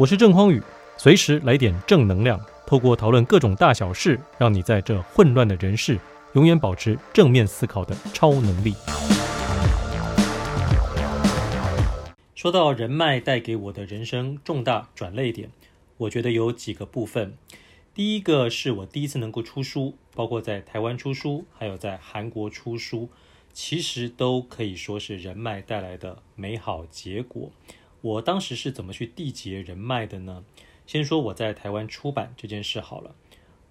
我是郑匡宇，随时来点正能量，透过讨论各种大小事，让你在这混乱的人世，永远保持正面思考的超能力。说到人脉带给我的人生重大转捩点，我觉得有几个部分。第一个是我第一次能够出书，包括在台湾出书，还有在韩国出书，其实都可以说是人脉带来的美好结果。我当时是怎么去缔结人脉的呢？先说我在台湾出版这件事好了。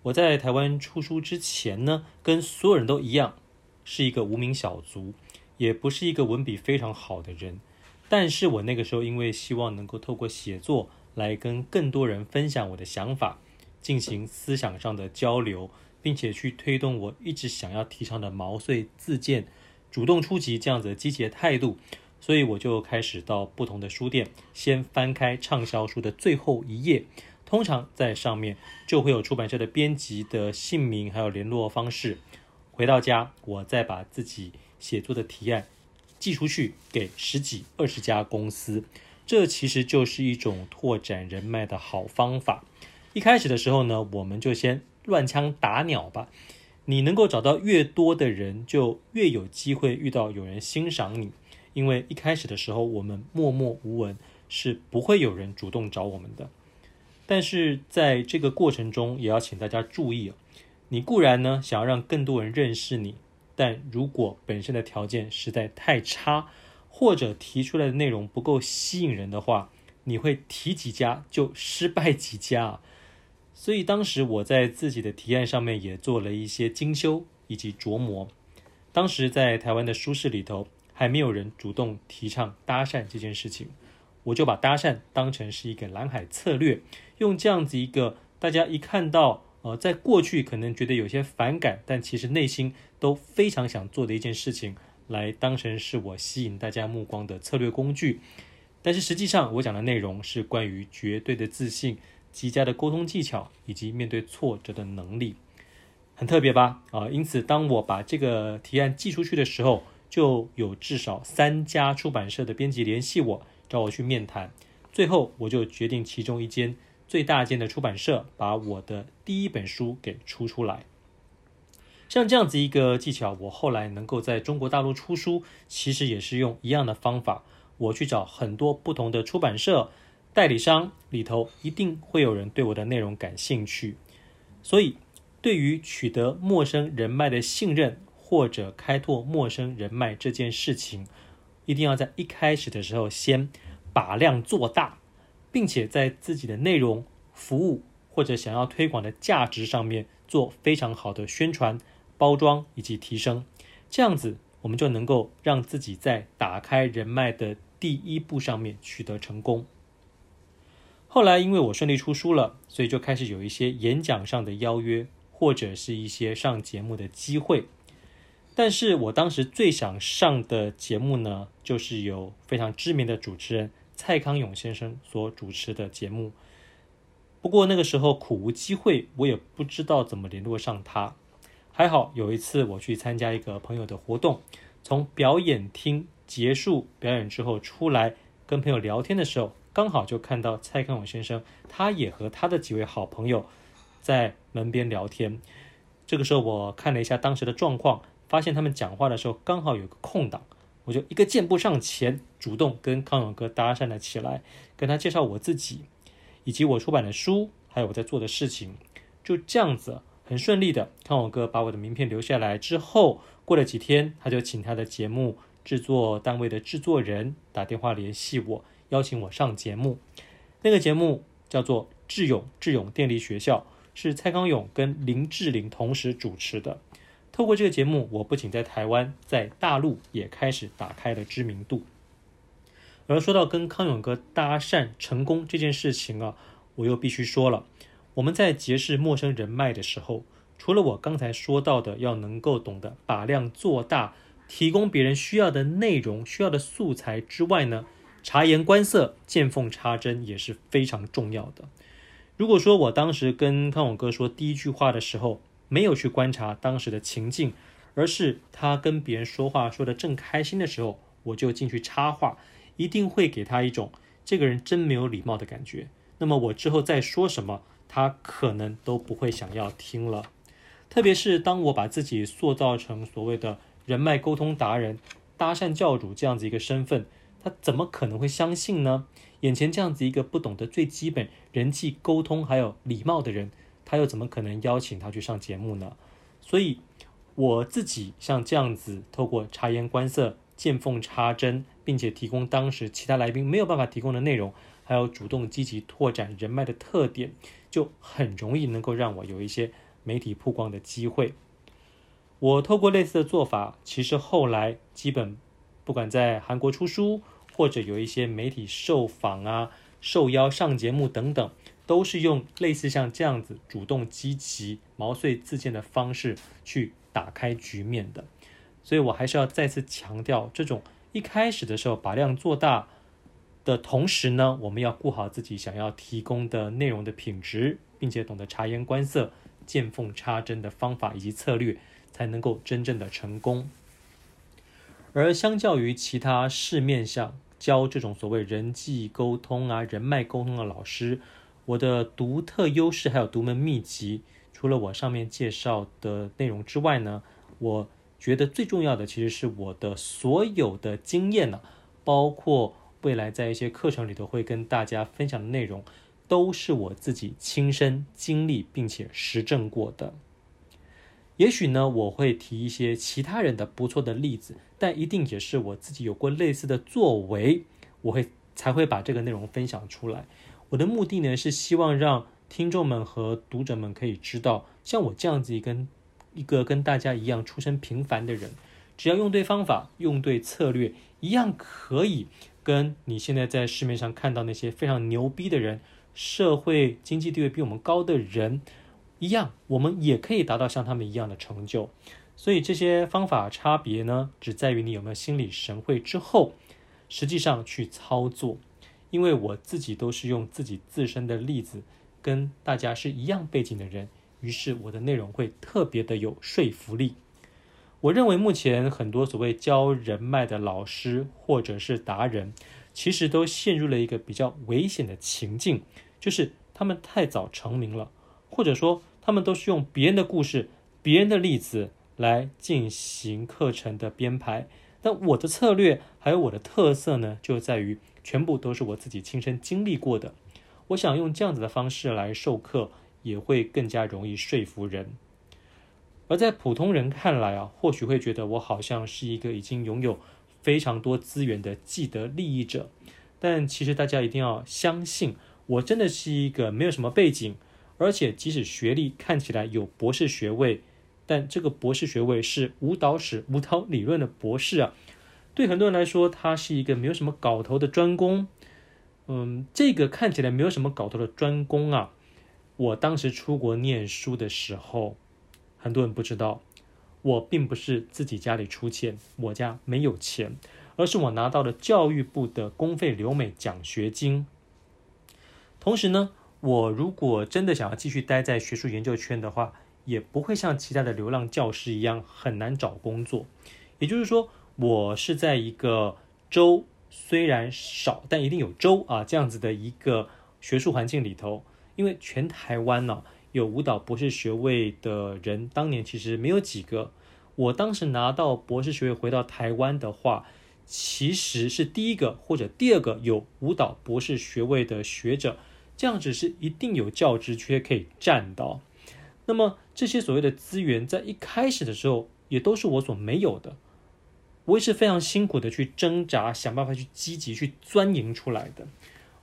我在台湾出书之前呢，跟所有人都一样，是一个无名小卒，也不是一个文笔非常好的人。但是我那个时候因为希望能够透过写作来跟更多人分享我的想法，进行思想上的交流，并且去推动我一直想要提倡的毛遂自荐、主动出击这样子的积极的态度。所以我就开始到不同的书店，先翻开畅销书的最后一页，通常在上面就会有出版社的编辑的姓名，还有联络方式。回到家，我再把自己写作的提案寄出去给十几、二十家公司，这其实就是一种拓展人脉的好方法。一开始的时候呢，我们就先乱枪打鸟吧。你能够找到越多的人，就越有机会遇到有人欣赏你。因为一开始的时候，我们默默无闻，是不会有人主动找我们的。但是在这个过程中，也要请大家注意哦，你固然呢想要让更多人认识你，但如果本身的条件实在太差，或者提出来的内容不够吸引人的话，你会提几家就失败几家。所以当时我在自己的提案上面也做了一些精修以及琢磨。当时在台湾的书市里头。还没有人主动提倡搭讪这件事情，我就把搭讪当成是一个蓝海策略，用这样子一个大家一看到，呃，在过去可能觉得有些反感，但其实内心都非常想做的一件事情，来当成是我吸引大家目光的策略工具。但是实际上，我讲的内容是关于绝对的自信、极佳的沟通技巧以及面对挫折的能力，很特别吧？啊，因此当我把这个提案寄出去的时候，就有至少三家出版社的编辑联系我，找我去面谈。最后，我就决定其中一间最大间的出版社把我的第一本书给出出来。像这样子一个技巧，我后来能够在中国大陆出书，其实也是用一样的方法。我去找很多不同的出版社代理商，里头一定会有人对我的内容感兴趣。所以，对于取得陌生人脉的信任，或者开拓陌生人脉这件事情，一定要在一开始的时候先把量做大，并且在自己的内容、服务或者想要推广的价值上面做非常好的宣传、包装以及提升。这样子，我们就能够让自己在打开人脉的第一步上面取得成功。后来，因为我顺利出书了，所以就开始有一些演讲上的邀约，或者是一些上节目的机会。但是我当时最想上的节目呢，就是有非常知名的主持人蔡康永先生所主持的节目。不过那个时候苦无机会，我也不知道怎么联络上他。还好有一次我去参加一个朋友的活动，从表演厅结束表演之后出来跟朋友聊天的时候，刚好就看到蔡康永先生，他也和他的几位好朋友在门边聊天。这个时候我看了一下当时的状况。发现他们讲话的时候刚好有个空档，我就一个箭步上前，主动跟康永哥搭讪了起来，跟他介绍我自己，以及我出版的书，还有我在做的事情。就这样子，很顺利的，康永哥把我的名片留下来之后，过了几天，他就请他的节目制作单位的制作人打电话联系我，邀请我上节目。那个节目叫做智勇智勇电力学校，是蔡康永跟林志玲同时主持的。透过这个节目，我不仅在台湾，在大陆也开始打开了知名度。而说到跟康永哥搭讪成功这件事情啊，我又必须说了，我们在结识陌生人脉的时候，除了我刚才说到的要能够懂得把量做大，提供别人需要的内容、需要的素材之外呢，察言观色、见缝插针也是非常重要的。如果说我当时跟康永哥说第一句话的时候，没有去观察当时的情境，而是他跟别人说话说得正开心的时候，我就进去插话，一定会给他一种这个人真没有礼貌的感觉。那么我之后再说什么，他可能都不会想要听了。特别是当我把自己塑造成所谓的人脉沟通达人、搭讪教主这样子一个身份，他怎么可能会相信呢？眼前这样子一个不懂得最基本人际沟通还有礼貌的人，他又怎么可能邀请他去上节目呢？所以我自己像这样子，透过察言观色、见缝插针，并且提供当时其他来宾没有办法提供的内容，还有主动积极拓展人脉的特点，就很容易能够让我有一些媒体曝光的机会。我透过类似的做法，其实后来基本不管在韩国出书，或者有一些媒体受访啊、受邀上节目等等，都是用类似像这样子主动积极、毛遂自荐的方式去打开局面的。所以我还是要再次强调，这种一开始的时候把量做大的同时呢，我们要顾好自己想要提供的内容的品质，并且懂得察言观色、见缝插针的方法以及策略。才能够真正的成功。而相较于其他市面上教这种所谓人际沟通啊、人脉沟通的老师，我的独特优势还有独门秘籍，除了我上面介绍的内容之外呢，我觉得最重要的其实是我的所有的经验呢、包括未来在一些课程里头会跟大家分享的内容，都是我自己亲身经历并且实证过的。也许呢，我会提一些其他人的不错的例子，但一定也是我自己有过类似的作为，我会才会把这个内容分享出来。我的目的呢，是希望让听众们和读者们可以知道，像我这样子一个一个跟大家一样出身平凡的人，只要用对方法、用对策略，一样可以跟你现在在市面上看到那些非常牛逼的人、社会经济地位比我们高的人。一样，我们也可以达到像他们一样的成就。所以这些方法差别呢，只在于你有没有心领神会之后，实际上去操作。因为我自己都是用自己自身的例子，跟大家是一样背景的人，于是我的内容会特别的有说服力。我认为目前很多所谓教人脉的老师或者是达人，其实都陷入了一个比较危险的情境，就是他们太早成名了，或者说。他们都是用别人的故事、别人的例子来进行课程的编排，但我的策略还有我的特色呢，就在于全部都是我自己亲身经历过的。我想用这样子的方式来授课，也会更加容易说服人。而在普通人看来啊，或许会觉得我好像是一个已经拥有非常多资源的既得利益者，但其实大家一定要相信，我真的是一个没有什么背景。而且，即使学历看起来有博士学位，但这个博士学位是舞蹈史、舞蹈理论的博士啊。对很多人来说，他是一个没有什么搞头的专攻。嗯，这个看起来没有什么搞头的专攻啊，我当时出国念书的时候，很多人不知道，我并不是自己家里出钱，我家没有钱，而是我拿到了教育部的公费留美奖学金。同时呢，我如果真的想要继续待在学术研究圈的话，也不会像其他的流浪教师一样很难找工作。也就是说，我是在一个州虽然少，但一定有州啊这样子的一个学术环境里头。因为全台湾呢，有舞蹈博士学位的人，当年其实没有几个。我当时拿到博士学位回到台湾的话，其实是第一个或者第二个有舞蹈博士学位的学者。这样子是一定有教职缺可以占到，那么这些所谓的资源在一开始的时候也都是我所没有的，我也是非常辛苦的去挣扎，想办法去积极去钻营出来的。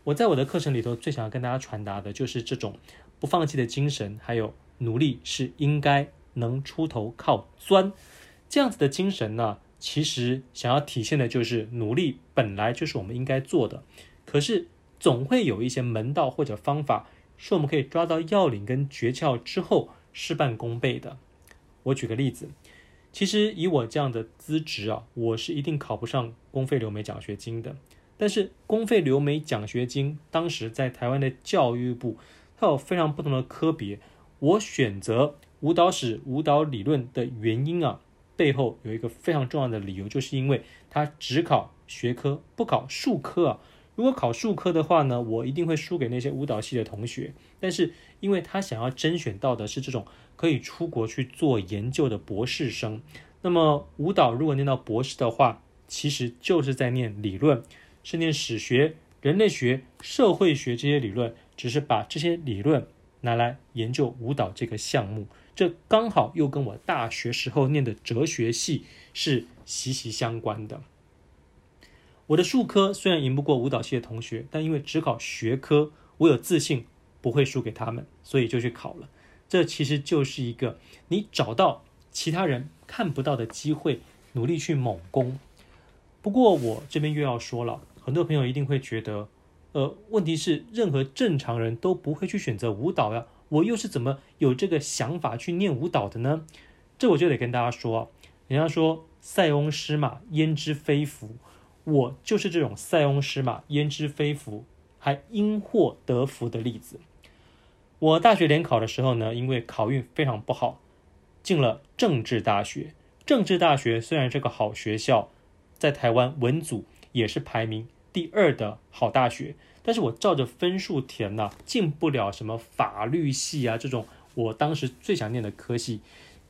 我在我的课程里头最想要跟大家传达的就是这种不放弃的精神，还有努力是应该能出头靠钻这样子的精神呢。其实想要体现的就是努力本来就是我们应该做的，可是。总会有一些门道或者方法，是我们可以抓到要领跟诀窍之后事半功倍的。我举个例子，其实以我这样的资质啊，我是一定考不上公费留美奖学金的。但是公费留美奖学金当时在台湾的教育部，它有非常不同的科别。我选择舞蹈史、舞蹈理论的原因啊，背后有一个非常重要的理由，就是因为它只考学科，不考术科啊。如果考术科的话呢，我一定会输给那些舞蹈系的同学。但是，因为他想要甄选到的是这种可以出国去做研究的博士生，那么舞蹈如果念到博士的话，其实就是在念理论，是念史学、人类学、社会学这些理论，只是把这些理论拿来研究舞蹈这个项目。这刚好又跟我大学时候念的哲学系是息息相关的。我的术科虽然赢不过舞蹈系的同学，但因为只考学科，我有自信不会输给他们，所以就去考了。这其实就是一个你找到其他人看不到的机会，努力去猛攻。不过我这边又要说了，很多朋友一定会觉得，呃，问题是任何正常人都不会去选择舞蹈呀。我又是怎么有这个想法去念舞蹈的呢？这我就得跟大家说，人家说塞翁失马焉知非福，我就是这种塞翁失马焉知非福，还因祸得福的例子。我大学联考的时候呢，因为考运非常不好，进了政治大学。政治大学虽然是个好学校，在台湾文组也是排名第二的好大学。但是我照着分数填呢，进不了什么法律系啊这种我当时最想念的科系，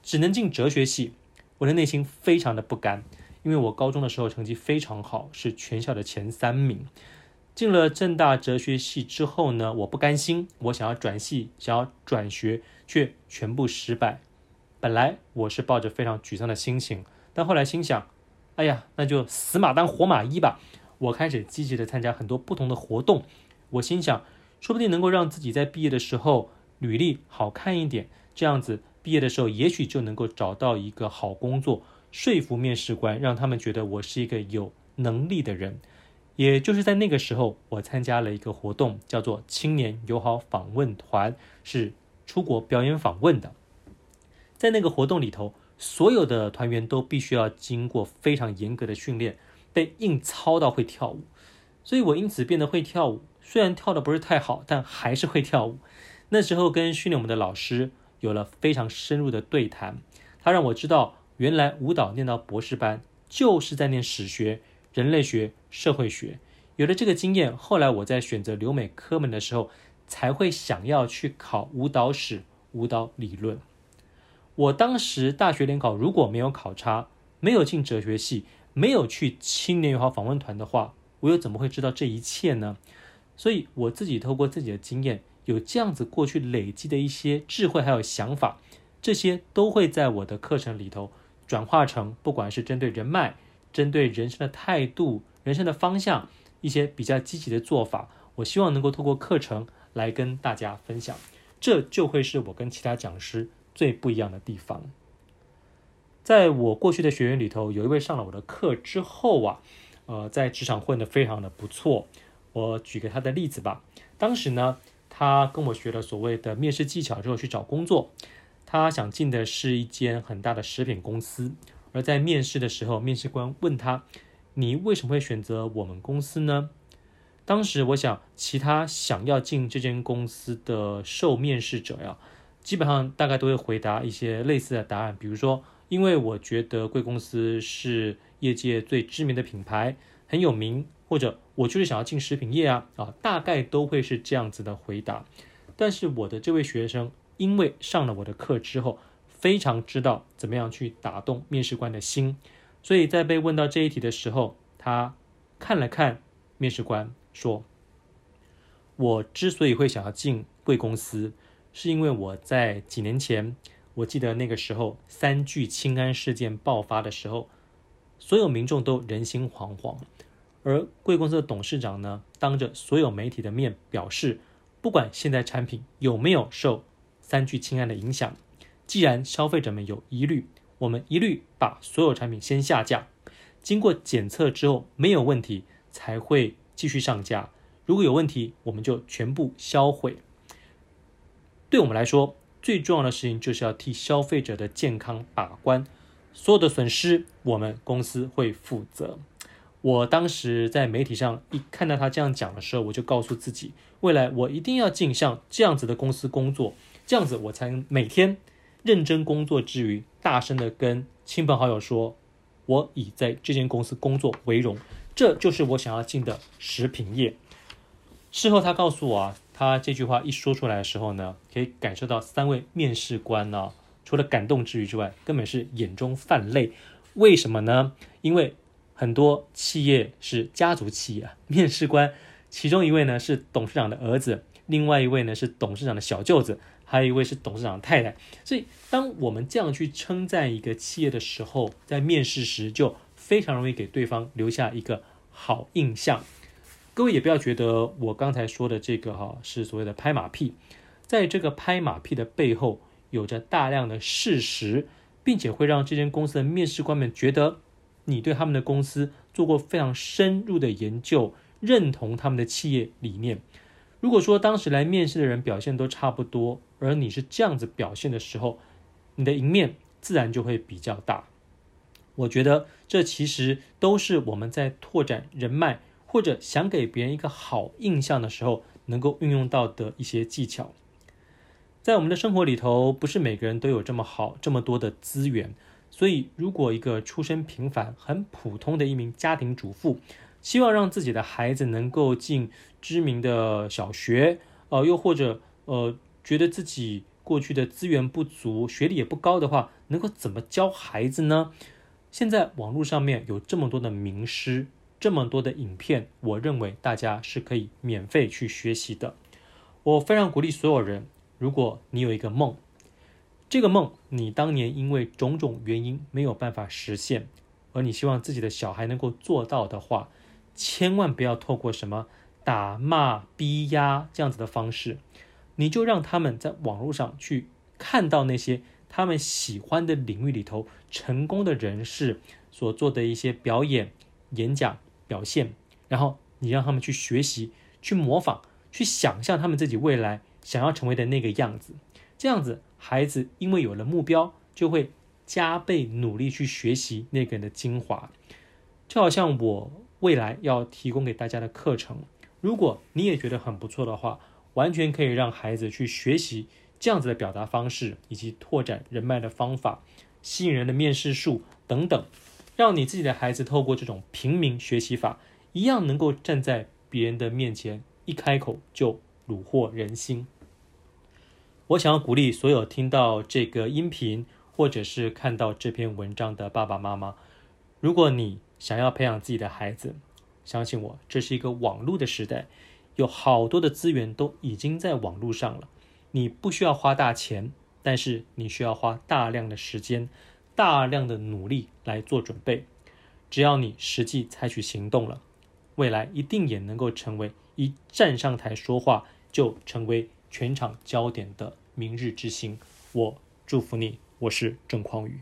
只能进哲学系。我的内心非常的不甘，因为我高中的时候成绩非常好，是全校的前三名。进了政大哲学系之后呢，我不甘心，我想要转系，想要转学，却全部失败。本来我是抱着非常沮丧的心情，但后来心想，哎呀，那就死马当活马医吧。我开始积极的参加很多不同的活动，我心想，说不定能够让自己在毕业的时候履历好看一点，这样子毕业的时候也许就能够找到一个好工作，说服面试官，让他们觉得我是一个有能力的人。也就是在那个时候，我参加了一个活动，叫做青年友好访问团，是出国表演访问的。在那个活动里头，所有的团员都必须要经过非常严格的训练。被硬操到会跳舞，所以我因此变得会跳舞。虽然跳得不是太好，但还是会跳舞。那时候跟训练我们的老师有了非常深入的对谈，他让我知道，原来舞蹈念到博士班就是在念史学、人类学、社会学。有了这个经验，后来我在选择留美科门的时候，才会想要去考舞蹈史、舞蹈理论。我当时大学联考如果没有考差，没有进哲学系。没有去青年友好访问团的话，我又怎么会知道这一切呢？所以我自己透过自己的经验，有这样子过去累积的一些智慧还有想法，这些都会在我的课程里头转化成，不管是针对人脉、针对人生的态度、人生的方向，一些比较积极的做法，我希望能够透过课程来跟大家分享，这就会是我跟其他讲师最不一样的地方。在我过去的学员里头，有一位上了我的课之后啊，呃，在职场混得非常的不错。我举个他的例子吧。当时呢，他跟我学了所谓的面试技巧之后去找工作，他想进的是一间很大的食品公司。而在面试的时候，面试官问他：“你为什么会选择我们公司呢？”当时我想，其他想要进这间公司的受面试者呀，基本上大概都会回答一些类似的答案，比如说。因为我觉得贵公司是业界最知名的品牌，很有名，或者我就是想要进食品业啊啊，大概都会是这样子的回答。但是我的这位学生，因为上了我的课之后，非常知道怎么样去打动面试官的心，所以在被问到这一题的时候，他看了看面试官，说：“我之所以会想要进贵公司，是因为我在几年前。”我记得那个时候，三聚氰胺事件爆发的时候，所有民众都人心惶惶。而贵公司的董事长呢，当着所有媒体的面表示，不管现在产品有没有受三聚氰胺的影响，既然消费者们有疑虑，我们一律把所有产品先下架，经过检测之后没有问题，才会继续上架。如果有问题，我们就全部销毁。对我们来说，最重要的事情就是要替消费者的健康把关，所有的损失我们公司会负责。我当时在媒体上一看到他这样讲的时候，我就告诉自己，未来我一定要进像这样子的公司工作，这样子我才能每天认真工作之余，大声的跟亲朋好友说，我以在这间公司工作为荣。这就是我想要进的食品业。事后他告诉我啊，他这句话一说出来的时候呢，可以感受到三位面试官呢、除了感动之余之外，根本是眼中泛泪。为什么呢？因为很多企业是家族企业，面试官其中一位呢是董事长的儿子，另外一位呢是董事长的小舅子，还有一位是董事长的太太。所以，当我们这样去称赞一个企业的时候，在面试时就非常容易给对方留下一个好印象。各位也不要觉得我刚才说的这个哈是所谓的拍马屁，在这个拍马屁的背后，有着大量的事实。并且会让这间公司的面试官们觉得你对他们的公司做过非常深入的研究，认同他们的企业理念。如果说当时来面试的人表现都差不多，而你是这样子表现的时候，你的赢面自然就会比较大。我觉得这其实都是我们在拓展人脉或者想给别人一个好印象的时候，能够运用到的一些技巧。在我们的生活里头，不是每个人都有这么好、这么多的资源，所以如果一个出身平凡、很普通的一名家庭主妇，希望让自己的孩子能够进知名的小学，呃，又或者呃，觉得自己过去的资源不足、学历也不高的话，能够怎么教孩子呢？现在网络上面有这么多的名师，这么多的影片，我认为大家是可以免费去学习的。我非常鼓励所有人。如果你有一个梦，这个梦你当年因为种种原因没有办法实现，而你希望自己的小孩能够做到的话，千万不要透过什么打骂、逼压这样子的方式，你就让他们在网络上去看到那些他们喜欢的领域里头成功的人士所做的一些表演、演讲、表现，然后你让他们去学习、去模仿、去想象他们自己未来。想要成为的那个样子，这样子，孩子因为有了目标，就会加倍努力去学习那个人的精华。就好像我未来要提供给大家的课程，如果你也觉得很不错的话，完全可以让孩子去学习这样子的表达方式，以及拓展人脉的方法、吸引人的面试术等等，让你自己的孩子透过这种平民学习法，一样能够站在别人的面前，一开口就虏获人心。我想要鼓励所有听到这个音频或者是看到这篇文章的爸爸妈妈，如果你想要培养自己的孩子，相信我，这是一个网络的时代，有好多的资源都已经在网络上了。你不需要花大钱，但是你需要花大量的时间、大量的努力来做准备。只要你实际采取行动了，未来一定也能够成为一站上台说话就成为。全场焦点的明日之星，我祝福你。我是郑匡宇。